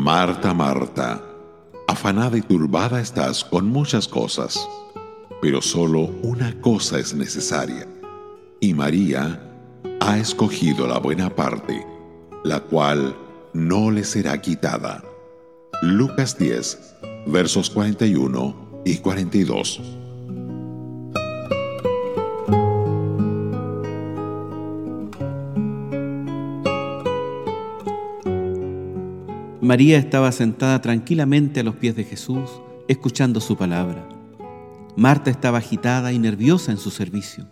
Marta, Marta, afanada y turbada estás con muchas cosas, pero solo una cosa es necesaria. Y María ha escogido la buena parte, la cual no le será quitada. Lucas 10, versos 41 y 42. María estaba sentada tranquilamente a los pies de Jesús, escuchando su palabra. Marta estaba agitada y nerviosa en su servicio,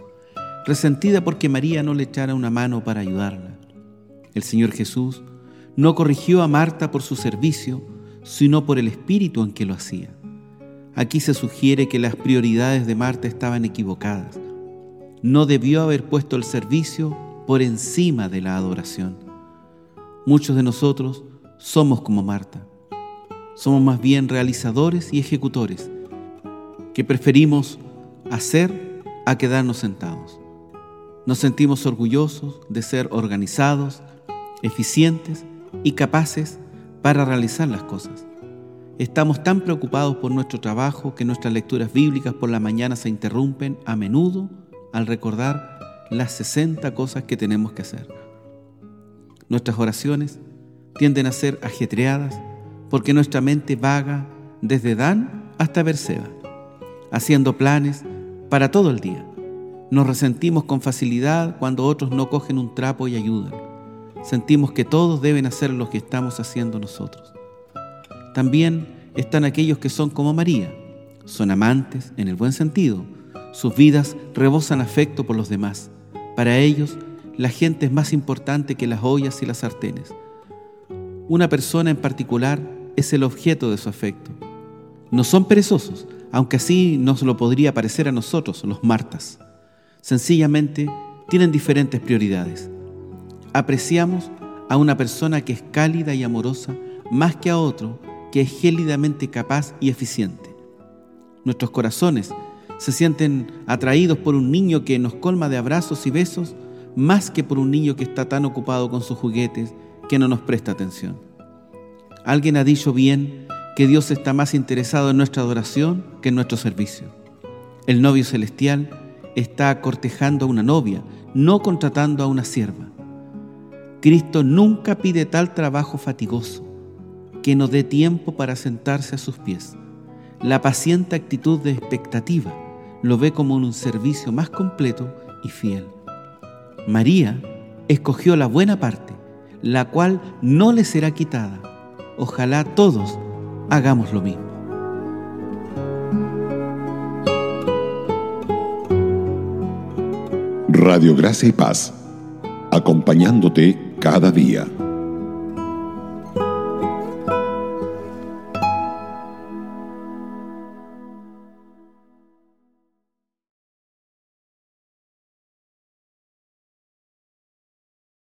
resentida porque María no le echara una mano para ayudarla. El Señor Jesús no corrigió a Marta por su servicio, sino por el espíritu en que lo hacía. Aquí se sugiere que las prioridades de Marta estaban equivocadas. No debió haber puesto el servicio por encima de la adoración. Muchos de nosotros somos como Marta. Somos más bien realizadores y ejecutores, que preferimos hacer a quedarnos sentados. Nos sentimos orgullosos de ser organizados, eficientes y capaces para realizar las cosas. Estamos tan preocupados por nuestro trabajo que nuestras lecturas bíblicas por la mañana se interrumpen a menudo al recordar las 60 cosas que tenemos que hacer. Nuestras oraciones tienden a ser ajetreadas porque nuestra mente vaga desde Dan hasta Berseba, haciendo planes para todo el día. Nos resentimos con facilidad cuando otros no cogen un trapo y ayudan. Sentimos que todos deben hacer lo que estamos haciendo nosotros. También están aquellos que son como María. Son amantes en el buen sentido. Sus vidas rebosan afecto por los demás. Para ellos, la gente es más importante que las ollas y las sartenes. Una persona en particular es el objeto de su afecto. No son perezosos, aunque así nos lo podría parecer a nosotros, los Martas. Sencillamente tienen diferentes prioridades. Apreciamos a una persona que es cálida y amorosa más que a otro que es gélidamente capaz y eficiente. Nuestros corazones se sienten atraídos por un niño que nos colma de abrazos y besos más que por un niño que está tan ocupado con sus juguetes que no nos presta atención. Alguien ha dicho bien que Dios está más interesado en nuestra adoración que en nuestro servicio. El novio celestial está cortejando a una novia, no contratando a una sierva. Cristo nunca pide tal trabajo fatigoso que no dé tiempo para sentarse a sus pies. La paciente actitud de expectativa lo ve como un servicio más completo y fiel. María escogió la buena parte la cual no le será quitada. Ojalá todos hagamos lo mismo. Radio Gracia y Paz, acompañándote cada día.